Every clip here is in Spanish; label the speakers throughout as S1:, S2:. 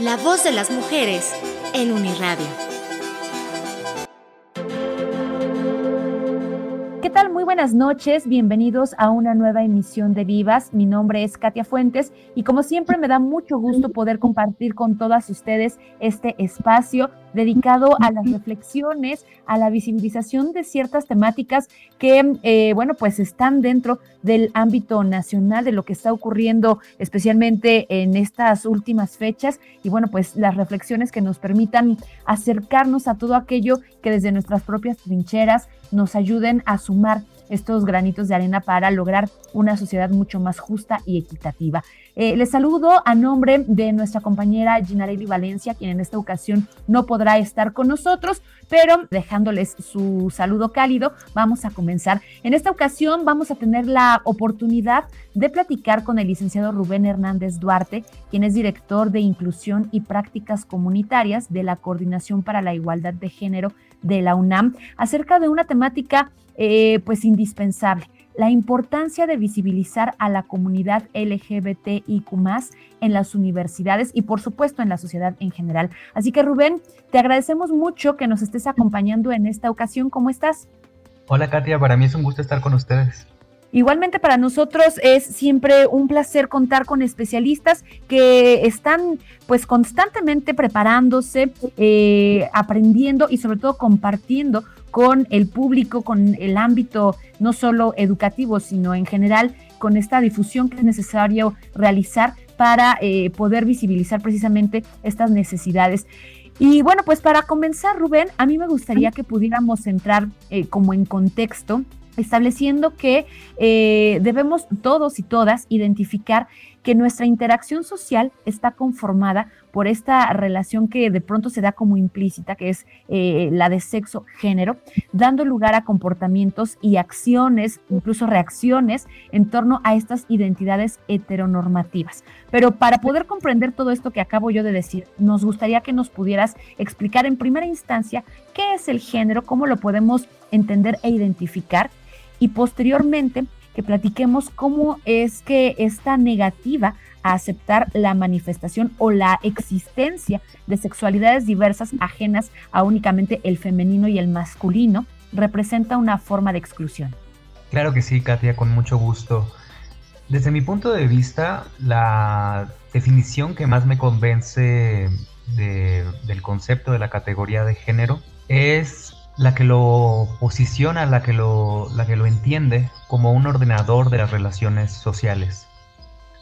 S1: La voz de las mujeres en Uniradio.
S2: ¿Qué tal? Muy buenas noches, bienvenidos a una nueva emisión de Vivas. Mi nombre es Katia Fuentes y como siempre me da mucho gusto poder compartir con todas ustedes este espacio dedicado a las reflexiones, a la visibilización de ciertas temáticas que, eh, bueno, pues están dentro del ámbito nacional, de lo que está ocurriendo especialmente en estas últimas fechas. Y, bueno, pues las reflexiones que nos permitan acercarnos a todo aquello que desde nuestras propias trincheras nos ayuden a sumar estos granitos de arena para lograr una sociedad mucho más justa y equitativa. Eh, les saludo a nombre de nuestra compañera Ginarelli Valencia, quien en esta ocasión no podrá estar con nosotros, pero dejándoles su saludo cálido, vamos a comenzar. En esta ocasión vamos a tener la oportunidad de platicar con el licenciado Rubén Hernández Duarte, quien es director de Inclusión y Prácticas Comunitarias de la Coordinación para la Igualdad de Género de la UNAM, acerca de una temática eh, pues indispensable la importancia de visibilizar a la comunidad LGBTIQ en las universidades y por supuesto en la sociedad en general. Así que Rubén, te agradecemos mucho que nos estés acompañando en esta ocasión. ¿Cómo estás?
S3: Hola Katia, para mí es un gusto estar con ustedes.
S2: Igualmente para nosotros es siempre un placer contar con especialistas que están pues constantemente preparándose, eh, aprendiendo y sobre todo compartiendo con el público, con el ámbito no solo educativo, sino en general con esta difusión que es necesario realizar para eh, poder visibilizar precisamente estas necesidades. Y bueno, pues para comenzar, Rubén, a mí me gustaría que pudiéramos entrar eh, como en contexto estableciendo que eh, debemos todos y todas identificar que nuestra interacción social está conformada por esta relación que de pronto se da como implícita, que es eh, la de sexo-género, dando lugar a comportamientos y acciones, incluso reacciones en torno a estas identidades heteronormativas. Pero para poder comprender todo esto que acabo yo de decir, nos gustaría que nos pudieras explicar en primera instancia qué es el género, cómo lo podemos entender e identificar y posteriormente que platiquemos cómo es que esta negativa a aceptar la manifestación o la existencia de sexualidades diversas ajenas a únicamente el femenino y el masculino representa una forma de exclusión.
S3: Claro que sí, Katia, con mucho gusto. Desde mi punto de vista, la definición que más me convence del concepto de la categoría de género es la que lo posiciona, la que lo, la que lo entiende como un ordenador de las relaciones sociales.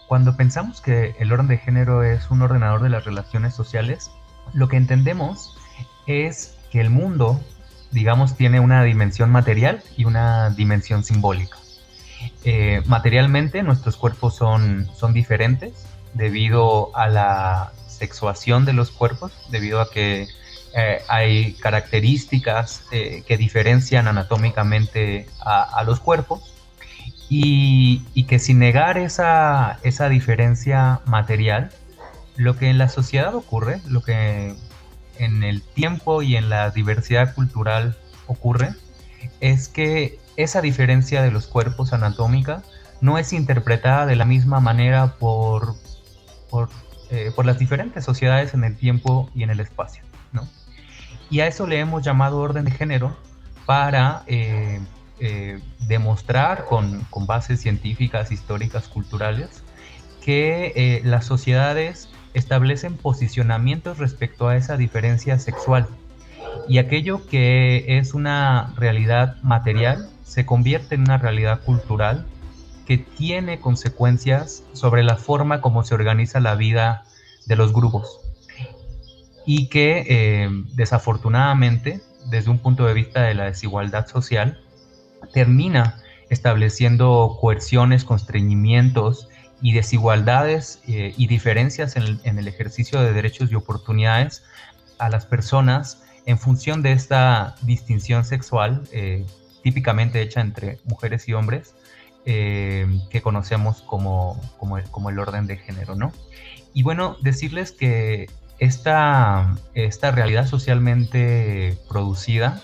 S3: Cuando pensamos que el orden de género es un ordenador de las relaciones sociales, lo que entendemos es que el mundo, digamos, tiene una dimensión material y una dimensión simbólica. Eh, materialmente nuestros cuerpos son, son diferentes debido a la sexuación de los cuerpos, debido a que eh, hay características eh, que diferencian anatómicamente a, los cuerpos y, que sin negar esa, esa diferencia material, lo que en la sociedad ocurre, lo que en el tiempo y en la diversidad cultural ocurre, es que esa diferencia de los cuerpos anatómica no es interpretada de la misma manera por, por, eh, por las diferentes sociedades en el tiempo y en el espacio. Y a eso le hemos llamado orden de género para eh, eh, demostrar con, bases científicas, históricas, culturales, que eh, las sociedades establecen posicionamientos respecto a esa diferencia sexual. Y aquello que es una realidad material se convierte en una realidad cultural que tiene consecuencias sobre la forma como se organiza la vida de los grupos y que eh, desafortunadamente, desde un punto de vista de la desigualdad social, termina estableciendo coerciones, constreñimientos y desigualdades eh, y diferencias en el, ejercicio de derechos y oportunidades a las personas en función de esta distinción sexual eh, típicamente hecha entre mujeres y hombres que conocemos como, como, el, como, el, orden de género, ¿no? Y bueno, decirles que esta, esta realidad socialmente producida,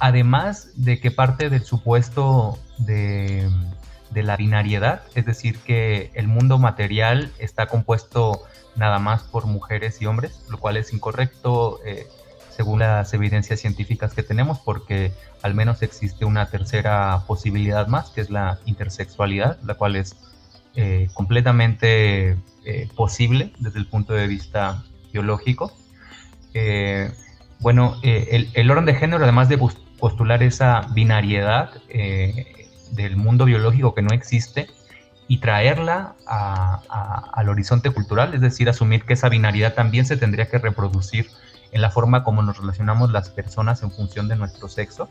S3: además de que parte del supuesto de de la binariedad, es decir, que el mundo material está compuesto nada más por mujeres y hombres, lo cual es incorrecto eh, según las evidencias científicas que tenemos, porque al menos existe una tercera posibilidad más, que es la intersexualidad, la cual es eh, completamente eh, posible desde el punto de vista biológico. bueno, el, el, orden de género, además de postular esa binariedad, del mundo biológico que no existe y traerla al horizonte cultural, es decir, asumir que esa binaridad también se tendría que reproducir en la forma como nos relacionamos las personas en función de nuestro sexo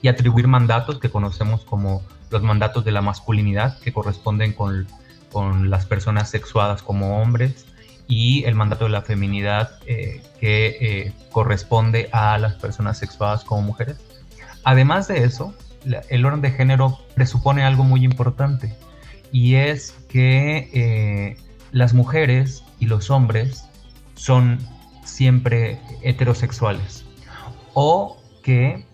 S3: y atribuir mandatos que conocemos como los mandatos de la masculinidad que corresponden con, con las personas sexuadas como hombres y el mandato de la feminidad eh, que eh, corresponde a las personas sexuadas como mujeres. Además de eso, el orden de género presupone algo muy importante y es que eh, las mujeres y los hombres son siempre heterosexuales o que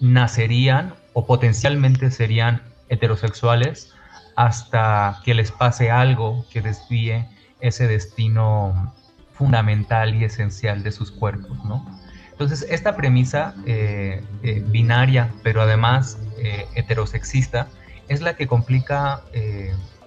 S3: nacerían o potencialmente serían heterosexuales hasta que les pase algo que desvíe ese destino fundamental y esencial de sus cuerpos, ¿no? Entonces, esta premisa eh, eh, binaria, pero además eh, heterosexista, es la que complica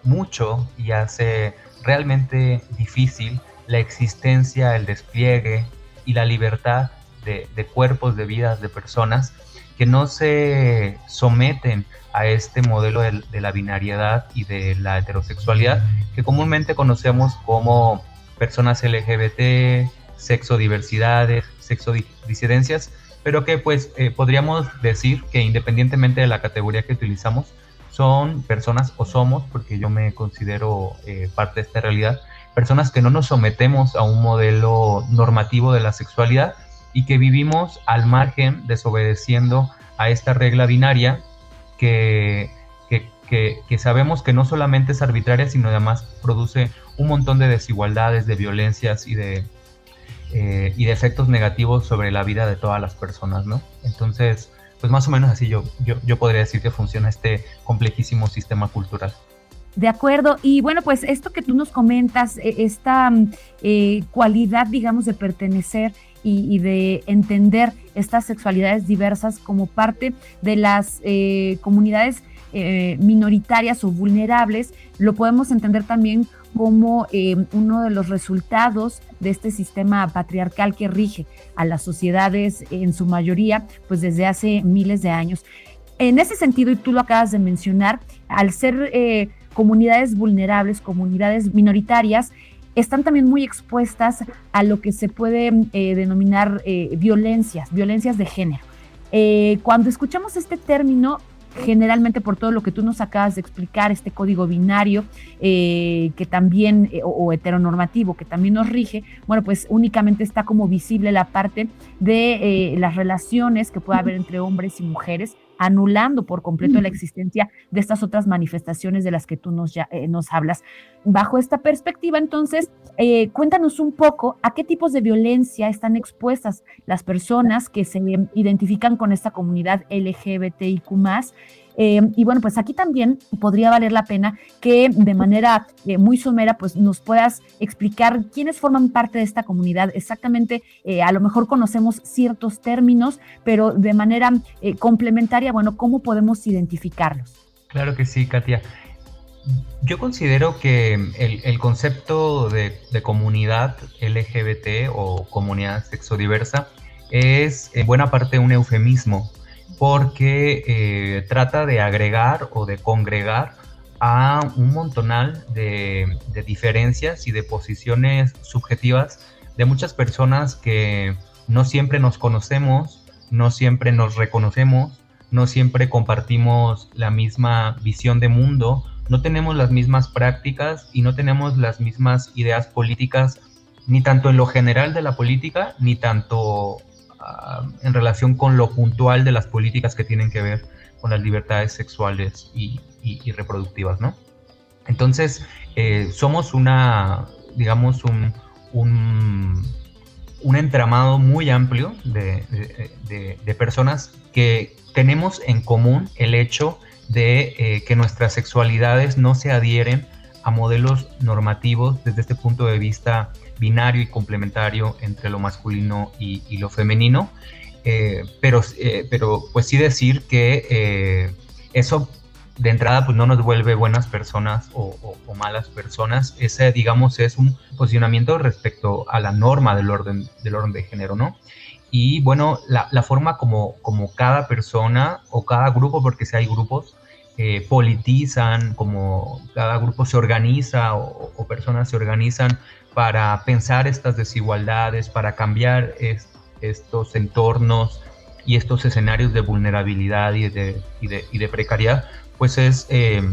S3: mucho y hace realmente difícil la existencia, el despliegue y la libertad de, cuerpos, de vidas, de personas que no se someten a este modelo de, la binariedad y de la heterosexualidad que comúnmente conocemos como personas LGBT, sexodiversidades, sexodisidencias, pero que pues eh, podríamos decir que independientemente de la categoría que utilizamos, son personas o somos, porque yo me considero eh, parte de esta realidad, personas que no nos sometemos a un modelo normativo de la sexualidad y que vivimos al margen, desobedeciendo a esta regla binaria que, que, que, sabemos que no solamente es arbitraria, sino además produce un montón de desigualdades, de violencias y de, eh, y de efectos negativos sobre la vida de todas las personas, ¿no? Entonces, pues más o menos así yo, yo, podría decir que funciona este complejísimo sistema cultural.
S2: De acuerdo, y bueno, pues esto que tú nos comentas, e, esta eh, cualidad, digamos, de pertenecer y, de entender estas sexualidades diversas como parte de las eh, comunidades minoritarias o vulnerables, lo podemos entender también como eh, uno de los resultados de este sistema patriarcal que rige a las sociedades en su mayoría, pues desde hace miles de años. En ese sentido, y tú lo acabas de mencionar, al ser eh, comunidades vulnerables, comunidades minoritarias, están también muy expuestas a lo que se puede eh, denominar violencias, violencias de género. cuando escuchamos este término, generalmente por todo lo que tú nos acabas de explicar, este código binario eh, que también, eh, o, heteronormativo, que también nos rige, bueno, pues únicamente está como visible la parte de eh, las relaciones que puede haber entre hombres y mujeres, anulando por completo la existencia de estas otras manifestaciones de las que tú nos, ya, nos hablas. Bajo esta perspectiva, entonces, eh, cuéntanos un poco a qué tipos de violencia están expuestas las personas que se identifican con esta comunidad LGBTIQ eh, y bueno, pues aquí también podría valer la pena que de manera eh, muy somera, pues nos puedas explicar quiénes forman parte de esta comunidad. Exactamente, eh, a lo mejor conocemos ciertos términos, pero de manera complementaria, bueno, ¿cómo podemos identificarlos?
S3: Claro que sí, Katia. Yo considero que el, concepto de, de, comunidad LGBT o comunidad sexodiversa es en buena parte un eufemismo porque eh, trata de agregar o de congregar a un montonal de, diferencias y de posiciones subjetivas de muchas personas que no siempre nos conocemos, no siempre nos reconocemos, no siempre compartimos la misma visión de mundo no tenemos las mismas prácticas y no tenemos las mismas ideas políticas, ni tanto en lo general de la política, ni tanto ah, en relación con lo puntual de las políticas que tienen que ver con las libertades sexuales y, reproductivas, ¿no? Entonces, eh, somos una, digamos, un, un, entramado muy amplio de personas que tenemos en común el hecho de eh, que nuestras sexualidades no se adhieren a modelos normativos desde este punto de vista binario y complementario entre lo masculino y, lo femenino, eh, pero, eh, pero pues sí decir que eso de entrada pues no nos vuelve buenas personas o, malas personas, ese digamos es un posicionamiento respecto a la norma del orden, del orden de género, ¿no? Y bueno, la, la, forma como, como cada persona o cada grupo, porque si hay grupos, eh, politizan, como cada grupo se organiza o, personas se organizan para pensar estas desigualdades, para cambiar estos entornos y estos escenarios de vulnerabilidad y de, y de, y de precariedad, pues es eh,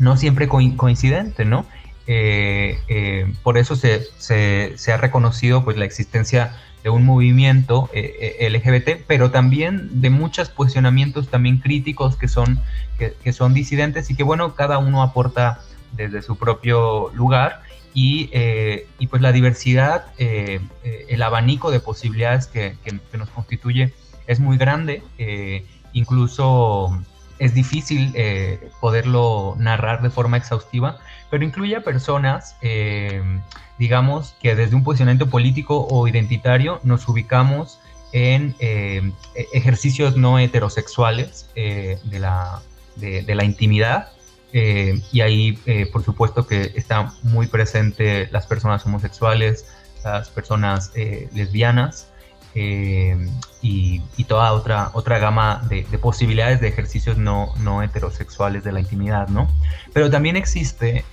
S3: no siempre coincidente, ¿no? Eh, por eso se, se, se, ha reconocido pues la existencia de un movimiento eh, eh, LGBT, pero también de muchos posicionamientos también críticos que son, que, son disidentes y que bueno, cada uno aporta desde su propio lugar y, eh, y pues la diversidad, el abanico de posibilidades que, que, nos constituye es muy grande, incluso es difícil poderlo narrar de forma exhaustiva, pero incluye a personas digamos que desde un posicionamiento político o identitario nos ubicamos en eh, e-, ejercicios no heterosexuales eh, de, la, de, la, intimidad. Eh, y ahí, por supuesto, que está muy presente las personas homosexuales, las personas lesbianas y, y, toda otra, otra gama de, de, posibilidades de ejercicios no, no heterosexuales de la intimidad, ¿no? Pero también existe,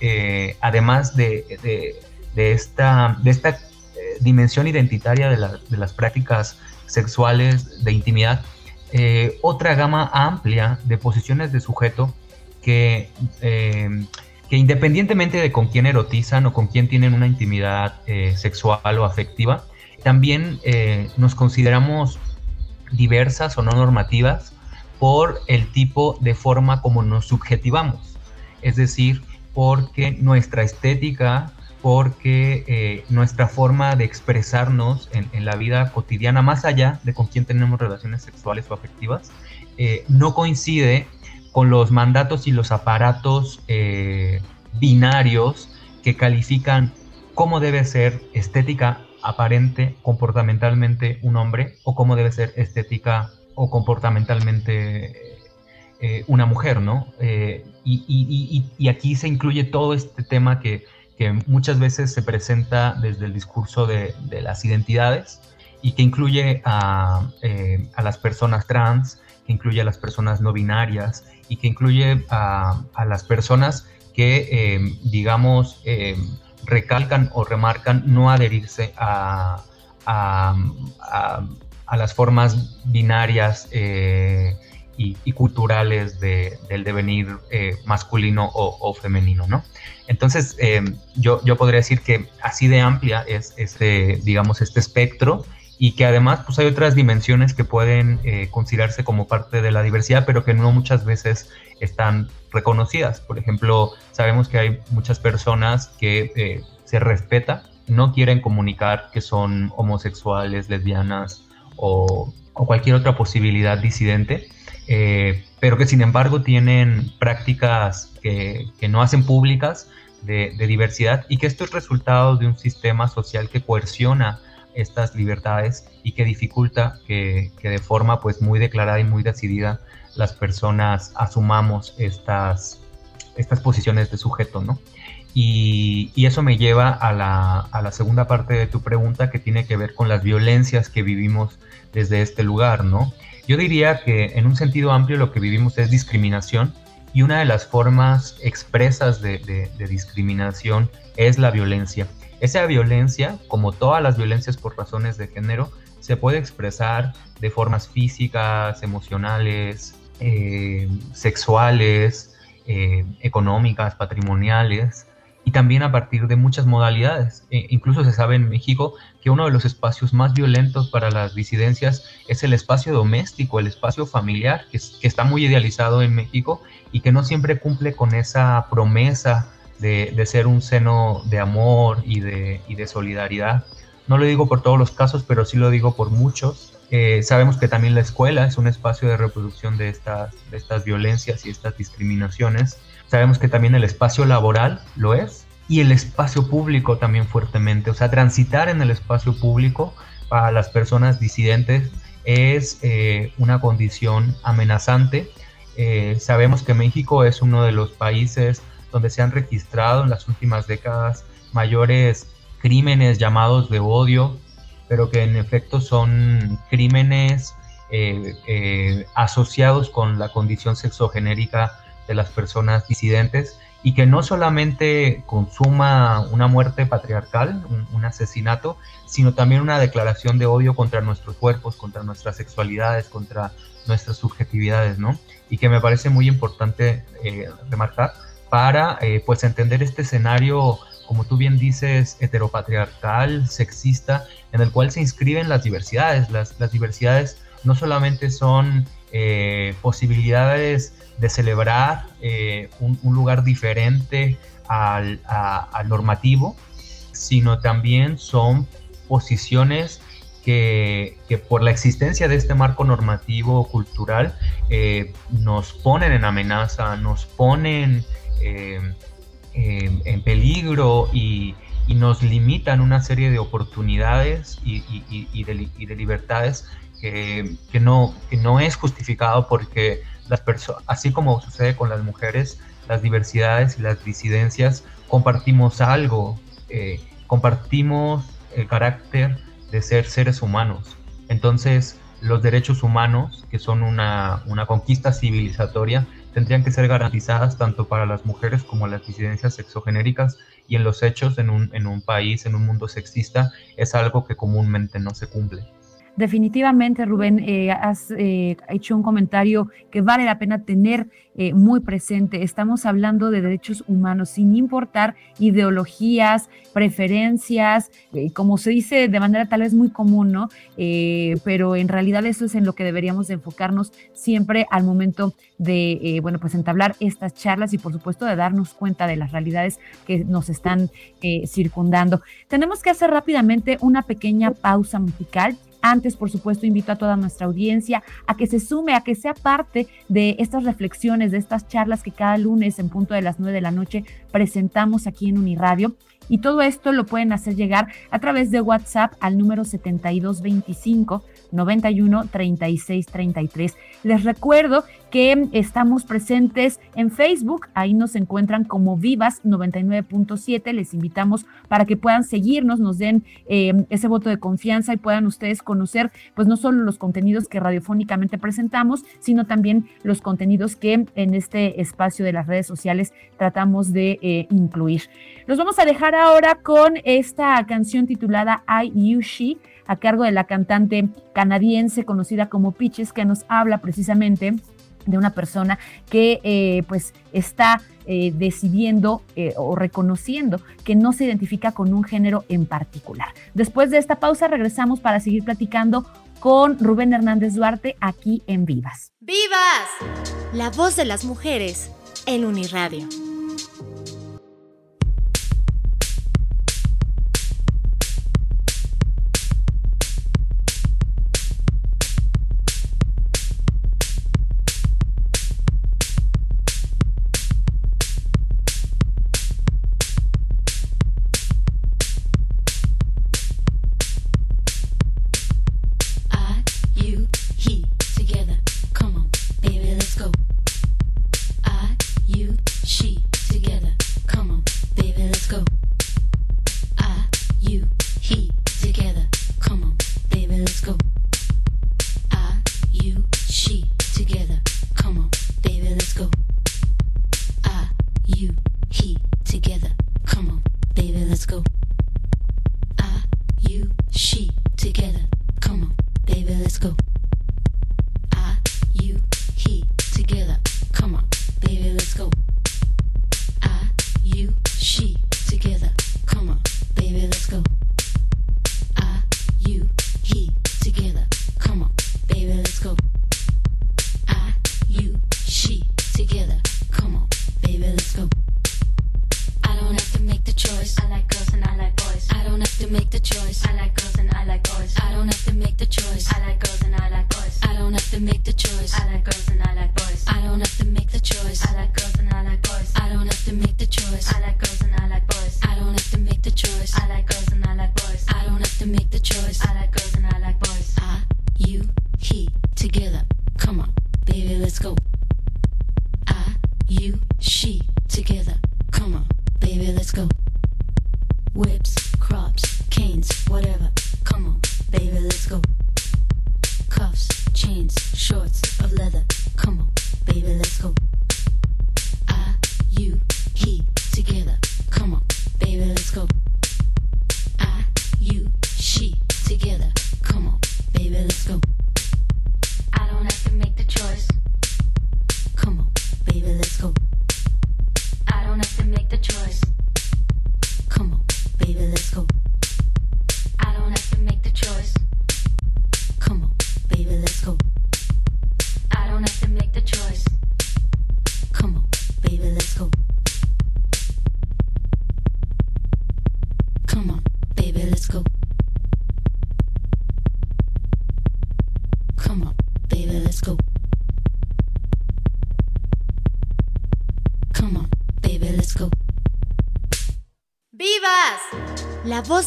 S3: además de, de de esta, de esta eh, dimensión identitaria de, las prácticas sexuales de intimidad, eh, otra gama amplia de posiciones de sujeto que, eh, que independientemente de con quién erotizan o con quién tienen una intimidad sexual o afectiva, también nos consideramos diversas o no normativas por el tipo de forma como nos subjetivamos. Es decir, porque nuestra estética porque eh, nuestra forma de expresarnos en, la vida cotidiana, más allá de con quién tenemos relaciones sexuales o afectivas, eh, no coincide con los mandatos y los aparatos eh, binarios que califican cómo debe ser estética aparente comportamentalmente un hombre o cómo debe ser estética o comportamentalmente una mujer, ¿no? y aquí se incluye todo este tema que que muchas veces se presenta desde el discurso de, las identidades y que incluye eh, a, las personas trans, que incluye a las personas no binarias y que incluye a, las personas que, eh, digamos, eh, recalcan o remarcan no adherirse a, las formas binarias y, culturales del devenir eh, masculino o, femenino, ¿no? Entonces, em, yo, yo podría decir que así de amplia es este, digamos, este espectro y que además pues hay otras dimensiones que pueden eh, considerarse como parte de la diversidad, pero que no muchas veces están reconocidas. Por ejemplo, sabemos que hay muchas personas que eh, se respeta, no quieren comunicar que son homosexuales, lesbianas o, cualquier otra posibilidad disidente, eh, pero que sin embargo tienen prácticas que, no hacen públicas de, diversidad y que esto es resultado de un sistema social que coerciona estas libertades y que dificulta que, de forma pues muy declarada y muy decidida las personas asumamos estas, estas posiciones de sujeto, ¿no? Y, eso me lleva a la, a la, segunda parte de tu pregunta que tiene que ver con las violencias que vivimos desde este lugar, ¿no? Yo diría que en un sentido amplio lo que vivimos es discriminación y una de las formas expresas de, discriminación es la violencia. Esa violencia, como todas las violencias por razones de género, se puede expresar de formas físicas, emocionales, eh, sexuales, eh, económicas, patrimoniales, y también a partir de muchas modalidades. E incluso se sabe en México que uno de los espacios más violentos para las disidencias es el espacio doméstico, el espacio familiar, que, está muy idealizado en México y que no siempre cumple con esa promesa de, ser un seno de amor y de, y de, solidaridad. No lo digo por todos los casos, pero sí lo digo por muchos. Eh, sabemos que también la escuela es un espacio de reproducción de estas, de estas violencias y estas discriminaciones Sabemos que también el espacio laboral lo es y el espacio público también fuertemente. O sea, transitar en el espacio público para las personas disidentes es eh, una condición amenazante. Eh, sabemos que México es uno de los países donde se han registrado en las últimas décadas mayores crímenes llamados de odio, pero que en efecto son crímenes eh, asociados con la condición sexogenérica de las personas disidentes y que no solamente consuma una muerte patriarcal, un, asesinato, sino también una declaración de odio contra nuestros cuerpos, contra nuestras sexualidades, contra nuestras subjetividades, ¿no? Y que me parece muy importante eh, remarcar para eh, pues entender este escenario, como tú bien dices, heteropatriarcal, sexista, en el cual se inscriben las diversidades. Las, las diversidades no solamente son eh, posibilidades de celebrar eh, un, lugar diferente al, normativo, sino también son posiciones que, por la existencia de este marco normativo cultural nos ponen en amenaza, nos ponen en peligro y, nos limitan una serie de oportunidades y, de, libertades que, no, que no es justificado porque las personas, así como sucede con las mujeres, las diversidades y las disidencias, compartimos algo, eh, compartimos el carácter de ser seres humanos. Entonces, los derechos humanos, que son una, una conquista civilizatoria, tendrían que ser garantizadas tanto para las mujeres como las disidencias sexogenéricas y en los hechos en un, en un país, en un mundo sexista, es algo que comúnmente no se cumple.
S2: Definitivamente, Rubén, eh, has eh, hecho un comentario que vale la pena tener eh, muy presente. Estamos hablando de derechos humanos sin importar ideologías, preferencias, como se dice de manera tal vez muy común, ¿no? pero en realidad eso es en lo que deberíamos enfocarnos siempre al momento de, bueno, pues entablar estas charlas y por supuesto de darnos cuenta de las realidades que nos están circundando. Tenemos que hacer rápidamente una pequeña pausa musical. Antes, por supuesto, invito a toda nuestra audiencia a que se sume, a que sea parte de estas reflexiones, de estas charlas que cada lunes en punto de las nueve de la noche presentamos aquí en Uniradio. Y todo esto lo pueden hacer llegar a través de WhatsApp al número 7225 91 36 33. Les recuerdo que estamos presentes en Facebook, ahí nos encuentran como Vivas 99.7, les invitamos para que puedan seguirnos, nos den eh, ese voto de confianza y puedan ustedes conocer pues no solo los contenidos que radiofónicamente presentamos, sino también los contenidos que en este espacio de las redes sociales tratamos de eh, incluir. Los vamos a dejar ahora con esta canción titulada I You She a cargo de la cantante canadiense conocida como Peaches, que nos habla precisamente de una persona que eh, pues está eh, decidiendo eh, o reconociendo que no se identifica con un género en particular. Después de esta pausa regresamos para seguir platicando con Rubén Hernández Duarte aquí en Vivas.
S1: ¡Vivas! La voz de las mujeres en Uniradio.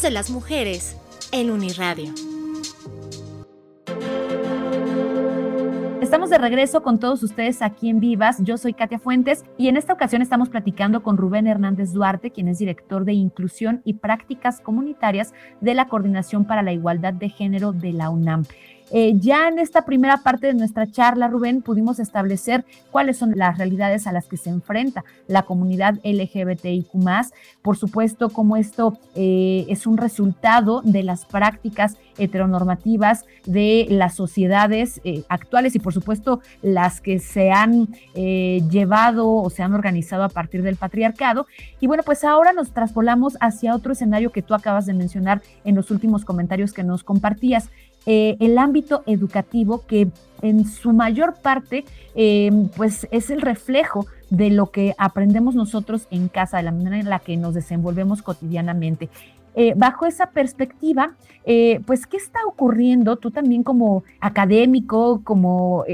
S1: De las mujeres en Uniradio.
S2: De regreso con todos ustedes aquí en Vivas. Yo soy Katia Fuentes y en esta ocasión estamos platicando con Rubén Hernández Duarte, quien es director de Inclusión y Prácticas Comunitarias de la Coordinación para la Igualdad de Género de la UNAM. Eh, ya en esta primera parte de nuestra charla, Rubén, pudimos establecer cuáles son las realidades a las que se enfrenta la comunidad LGBTIQ, por supuesto, cómo esto eh, es un resultado de las prácticas heteronormativas de las sociedades eh, actuales y, por supuesto, las que se han llevado o se han organizado a partir del patriarcado. Y bueno, pues ahora nos traspolamos hacia otro escenario que tú acabas de mencionar en los últimos comentarios que nos compartías eh, el ámbito educativo que en su mayor parte eh, pues es el reflejo de lo que aprendemos nosotros en casa, de la manera en la que nos desenvolvemos cotidianamente. Eh, bajo esa perspectiva, pues, ¿qué está ocurriendo tú también como académico, como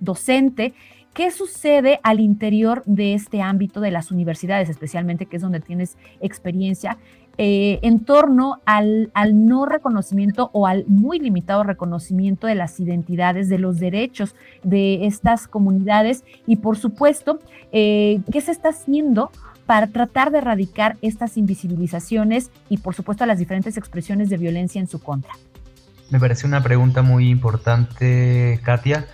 S2: docente? ¿Qué sucede al interior de este ámbito de las universidades, especialmente, que es donde tienes experiencia? Eh, en torno al, no reconocimiento o al muy limitado reconocimiento de las identidades, de los derechos de estas comunidades y por supuesto, eh, ¿qué se está haciendo? Para tratar de erradicar estas invisibilizaciones y por supuesto las diferentes expresiones de violencia en su contra.
S3: Me parece una pregunta muy importante, Katia.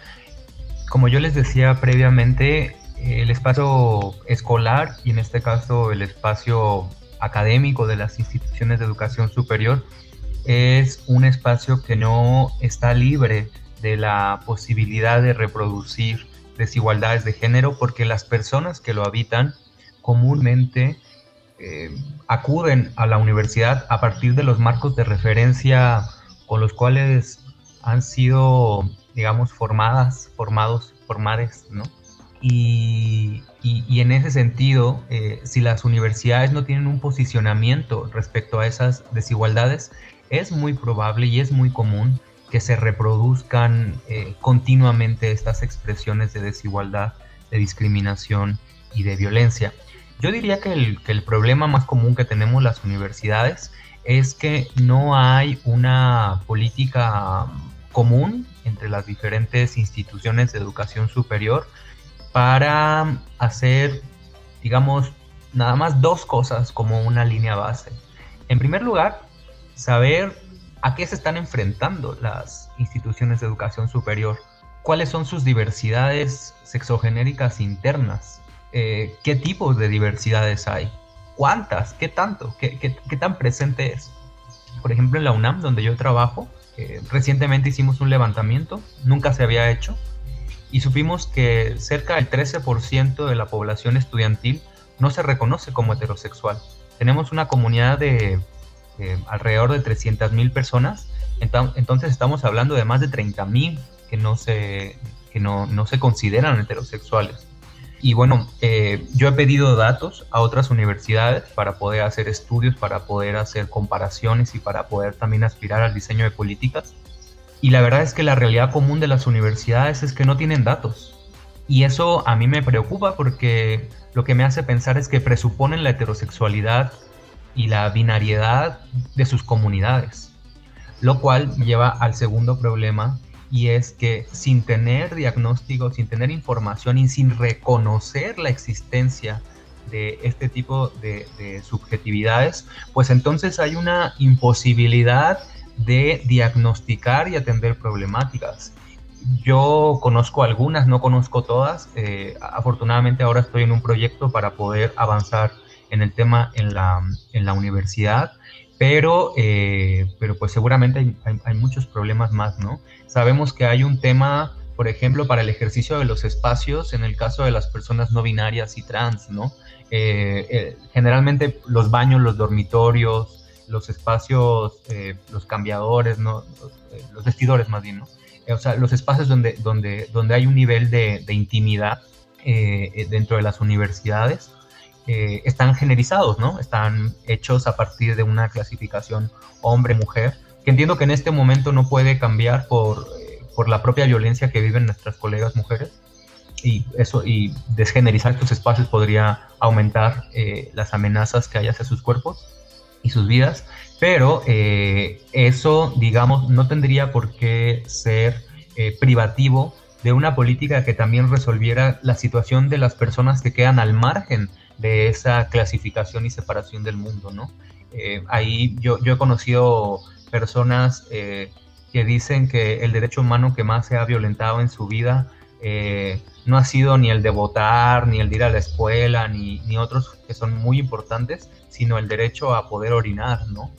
S3: Como yo les decía previamente, el espacio escolar y en este caso el espacio académico de las instituciones de educación superior es un espacio que no está libre de la posibilidad de reproducir desigualdades de género porque las personas que lo habitan comúnmente eh, acuden a la universidad a partir de los marcos de referencia con los cuales han sido, digamos, formadas, formados, formades, ¿no? Y, en ese sentido, eh, si las universidades no tienen un posicionamiento respecto a esas desigualdades, es muy probable y es muy común que se reproduzcan eh, continuamente estas expresiones de desigualdad, de discriminación y de violencia. Yo diría que el, problema más común que tenemos las universidades es que no hay una política común entre las diferentes instituciones de educación superior para hacer, digamos, nada más dos cosas como una línea base. En primer lugar, saber a qué se están enfrentando las instituciones de educación superior, cuáles son sus diversidades sexogenéricas internas, eh, qué tipos de diversidades hay, cuántas, qué tanto, qué, qué, tan presente es. Por ejemplo, en la UNAM, donde yo trabajo, eh, recientemente hicimos un levantamiento, nunca se había hecho, y supimos que cerca del 13% de la población estudiantil no se reconoce como heterosexual. Tenemos una comunidad de alrededor de 300.000 personas, entonces estamos hablando de más de 30.000 que, no se, que no, no se consideran heterosexuales. Y bueno, eh, yo he pedido datos a otras universidades para poder hacer estudios, para poder hacer comparaciones y para poder también aspirar al diseño de políticas. Y la verdad es que la realidad común de las universidades es que no tienen datos. Y eso a mí me preocupa porque lo que me hace pensar es que presuponen la heterosexualidad y la binariedad de sus comunidades. Lo cual lleva al segundo problema y es que sin tener diagnóstico, sin tener información y sin reconocer la existencia de este tipo de, subjetividades, pues entonces hay una imposibilidad de diagnosticar y atender problemáticas. Yo conozco algunas, no conozco todas. Eh, afortunadamente ahora estoy en un proyecto para poder avanzar en el tema en la, en la universidad pero, eh, pero pues seguramente hay, muchos problemas más, ¿no? Sabemos que hay un tema, por ejemplo, para el ejercicio de los espacios en el caso de las personas no binarias y trans, ¿no? Eh, eh, generalmente los baños, los dormitorios, los espacios, los cambiadores, ¿no? Los, vestidores más bien, ¿no? o sea, los espacios donde, donde, donde hay un nivel de intimidad dentro de las universidades, eh, están generizados, ¿no? Están hechos a partir de una clasificación hombre-mujer, que entiendo que en este momento no puede cambiar por, eh, por la propia violencia que viven nuestras colegas mujeres. Y eso, y desgenerizar estos espacios podría aumentar eh, las amenazas que hay hacia sus cuerpos y sus vidas, pero eso, digamos, no tendría por qué ser privativo de una política que también resolviera la situación de las personas que quedan al margen de esa clasificación y separación del mundo, ¿no? Eh, ahí yo, yo he conocido personas eh, que dicen que el derecho humano que más se ha violentado en su vida eh, no ha sido ni el de votar, ni el de ir a la escuela, ni, ni otros que son muy importantes, sino el derecho a poder orinar, ¿no?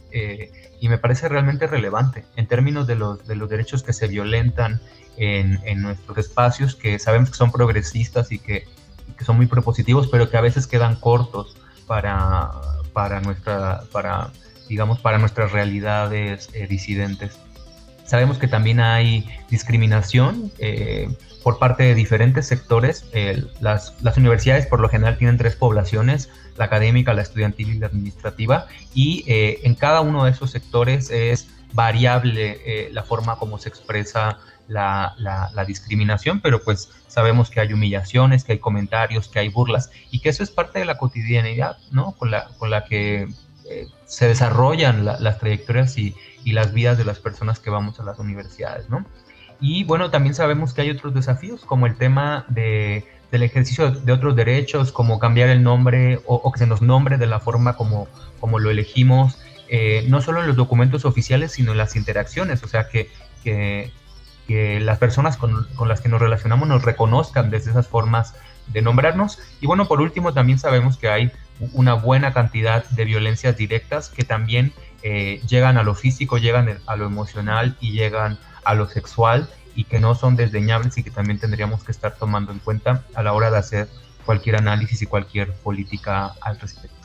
S3: y me parece realmente relevante en términos de los, de los derechos que se violentan en, en nuestros espacios, que sabemos que son progresistas y que que son muy propositivos, pero que a veces quedan cortos para, para, nuestra, para, digamos, para nuestras realidades eh, disidentes. Sabemos que también hay discriminación eh, por parte de diferentes sectores. las, las, universidades por lo general tienen tres poblaciones, la académica, la estudiantil y la administrativa, y eh, en cada uno de esos sectores es variable la forma como se expresa la, discriminación, pero pues sabemos que hay humillaciones, que hay comentarios, que hay burlas y que eso es parte de la cotidianidad, ¿no? Con la, con la que eh, se desarrollan las trayectorias y, y, las vidas de las personas que vamos a las universidades, ¿no? Y bueno, también sabemos que hay otros desafíos, como el tema de, del ejercicio de otros derechos, como cambiar el nombre o, que se nos nombre de la forma como, como lo elegimos, eh, no solo en los documentos oficiales, sino en las interacciones, o sea, que, que que las personas con, las que nos relacionamos nos reconozcan desde esas formas de nombrarnos. Y bueno, por último, también sabemos que hay una buena cantidad de violencias directas que también eh, llegan a lo físico, llegan a lo emocional y llegan a lo sexual y que no son desdeñables y que también tendríamos que estar tomando en cuenta a la hora de hacer cualquier análisis y cualquier política al respecto.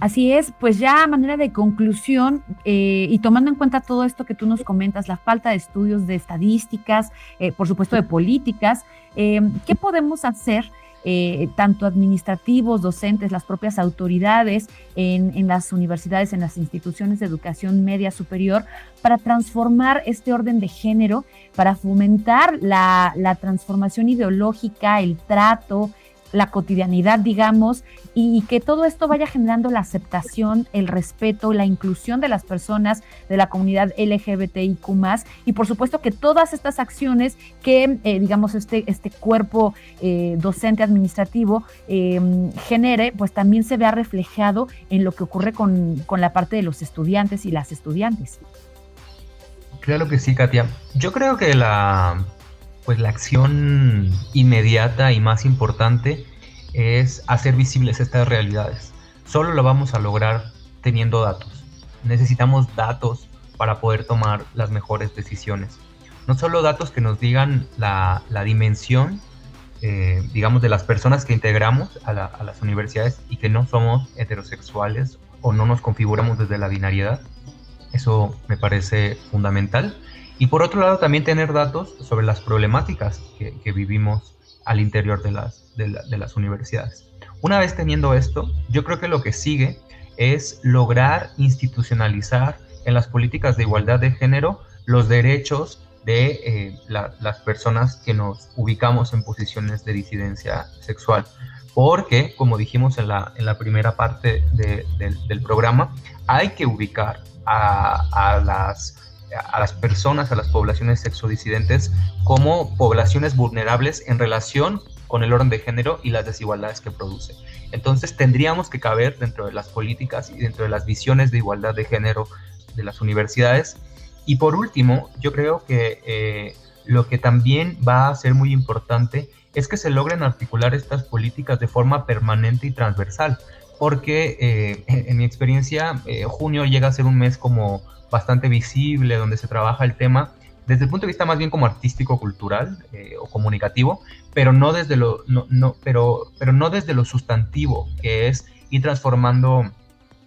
S2: Así es, pues ya a manera de conclusión eh, y tomando en cuenta todo esto que tú nos comentas, la falta de estudios de estadísticas, eh, por supuesto de políticas, eh, ¿qué podemos hacer? tanto administrativos, docentes, las propias autoridades en, las universidades, en las instituciones de educación media superior, para transformar este orden de género, para fomentar la transformación ideológica, el trato, la cotidianidad, digamos, y que todo esto vaya generando la aceptación, el respeto, la inclusión de las personas de la comunidad LGBTIQ y por supuesto que todas estas acciones que, eh, digamos, este, este cuerpo eh, docente administrativo em, genere, pues también se vea reflejado en lo que ocurre con, con la parte de los estudiantes y las estudiantes.
S3: Claro que sí, Katia. Yo creo que la pues la acción inmediata y más importante es hacer visibles estas realidades. Solo lo vamos a lograr teniendo datos. Necesitamos datos para poder tomar las mejores decisiones. No solo datos que nos digan la, dimensión, eh, digamos, de las personas que integramos a, a las universidades y que no somos heterosexuales o no nos configuramos desde la binariedad. Eso me parece fundamental y por otro lado, también tener datos sobre las problemáticas que, vivimos al interior de las, de, las universidades. Una vez teniendo esto, yo creo que lo que sigue es lograr institucionalizar en las políticas de igualdad de género los derechos de eh, las personas que nos ubicamos en posiciones de disidencia sexual. Porque, como dijimos en la, en la primera parte del programa, hay que ubicar a, a, las, a las personas, a las poblaciones sexodisidentes, como poblaciones vulnerables en relación con el orden de género y las desigualdades que produce. Entonces tendríamos que caber dentro de las políticas y dentro de las visiones de igualdad de género de las universidades. Y por último, yo creo que eh, lo que también va a ser muy importante es que se logren articular estas políticas de forma permanente y transversal, porque eh, en, mi experiencia eh, junio llega a ser un mes como bastante visible, donde se trabaja el tema desde el punto de vista más bien como artístico, cultural o comunicativo, pero no desde lo, no, no, pero, pero no desde lo sustantivo, que es ir transformando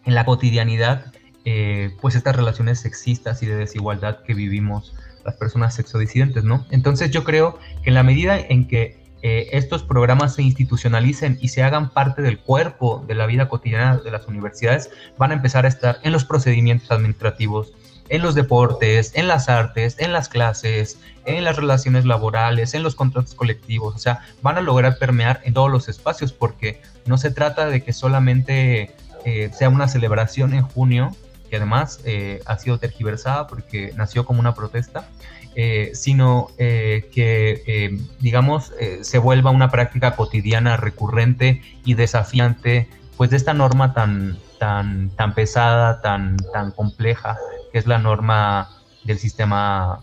S3: en la cotidianidad eh, pues estas relaciones sexistas y de desigualdad que vivimos las personas sexodisidentes, ¿no? Entonces yo creo que en la medida en que estos programas se institucionalicen y se hagan parte del cuerpo de la vida cotidiana de las universidades, van a empezar a estar en los procedimientos administrativos, en los deportes, en las artes, en las clases, en las relaciones laborales, en los contratos colectivos, o sea, van a lograr permear en todos los espacios porque no se trata de que solamente eh, sea una celebración en junio que además eh, ha sido tergiversada porque nació como una protesta, eh, sino eh, que, digamos, se vuelva una práctica cotidiana, recurrente y desafiante, pues de esta norma tan, tan, tan pesada, tan, tan compleja, que es la norma del sistema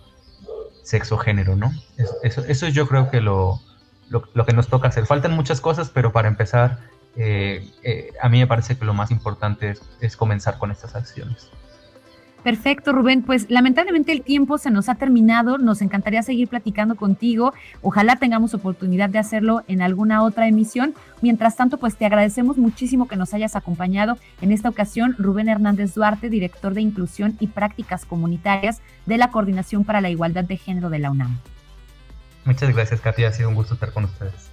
S3: sexo-género, ¿no? Eso, eso, yo creo que lo, lo, lo que nos toca hacer. Faltan muchas cosas, pero para empezar eh, eh, a mí me parece que lo más importante es, comenzar con estas acciones.
S2: Perfecto, Rubén. Pues lamentablemente el tiempo se nos ha terminado. Nos encantaría seguir platicando contigo. Ojalá tengamos oportunidad de hacerlo en alguna otra emisión. Mientras tanto, pues te agradecemos muchísimo que nos hayas acompañado en esta ocasión. Rubén Hernández Duarte, director de Inclusión y Prácticas Comunitarias de la Coordinación para la Igualdad de Género de la UNAM.
S3: Muchas gracias, Katia. Ha sido un gusto estar con ustedes.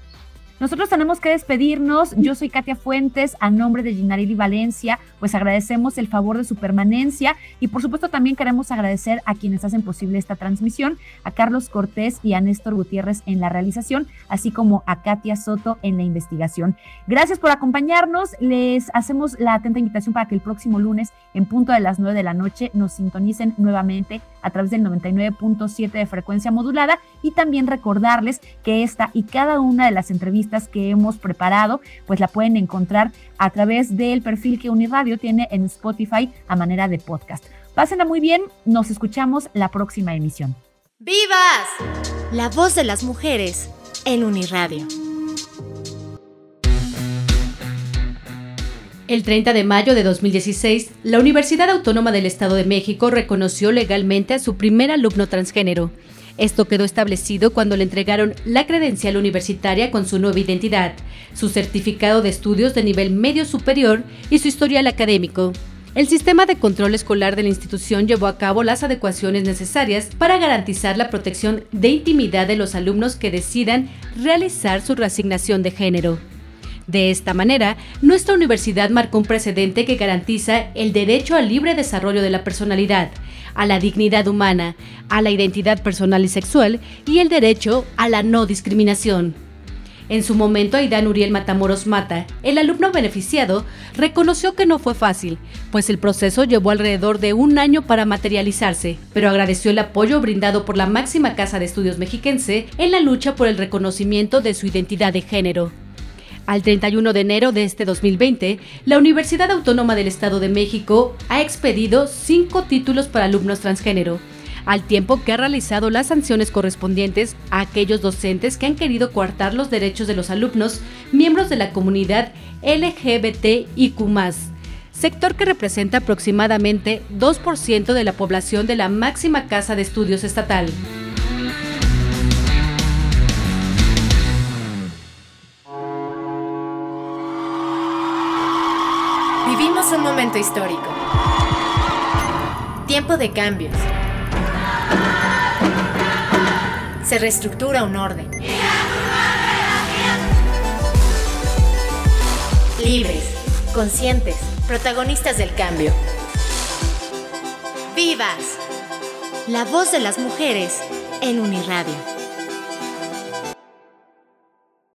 S2: Nosotros tenemos que despedirnos. Yo soy Katia Fuentes, a nombre de Ginarili Valencia, pues agradecemos el favor de su permanencia y por supuesto también queremos agradecer a quienes hacen posible esta transmisión, a Carlos Cortés y a Néstor Gutiérrez en la realización, así como a Katia Soto en la investigación. Gracias por acompañarnos. Les hacemos la atenta invitación para que el próximo lunes, en punto de las 9 de la noche, nos sintonicen nuevamente a través del 99.7 de frecuencia modulada y también recordarles que esta y cada una de las entrevistas que hemos preparado pues la pueden encontrar a través del perfil que Uniradio tiene en Spotify a manera de podcast. Pásenla muy bien, nos escuchamos la próxima emisión.
S1: ¡Vivas! La voz de las mujeres en Uniradio.
S4: El 30 de mayo de 2016, la Universidad Autónoma del Estado de México reconoció legalmente a su primer alumno transgénero. Esto quedó establecido cuando le entregaron la credencial universitaria con su nueva identidad, su certificado de estudios de nivel medio superior y su historial académico. El sistema de control escolar de la institución llevó a cabo las adecuaciones necesarias para garantizar la protección de intimidad de los alumnos que decidan realizar su reasignación de género. De esta manera, nuestra universidad marcó un precedente que garantiza el derecho al libre desarrollo de la personalidad, a la dignidad humana, a la identidad personal y sexual y el derecho a la no discriminación. En su momento, Aidan Uriel Matamoros Mata, el alumno beneficiado, reconoció que no fue fácil, pues el proceso llevó alrededor de un año para materializarse, pero agradeció el apoyo brindado por la máxima casa de estudios mexiquense en la lucha por el reconocimiento de su identidad de género. Al 31 de enero de este 2020, la Universidad Autónoma del Estado de México ha expedido cinco títulos para alumnos transgénero, al tiempo que ha realizado las sanciones correspondientes a aquellos docentes que han querido coartar los derechos de los alumnos miembros de la comunidad LGBTIQ, sector que representa aproximadamente 2% de la población de la máxima casa de estudios estatal.
S1: momento histórico. Tiempo de cambios. Se reestructura un orden. Libres, conscientes, protagonistas del cambio. ¡Vivas! La voz de las mujeres en Uniradio.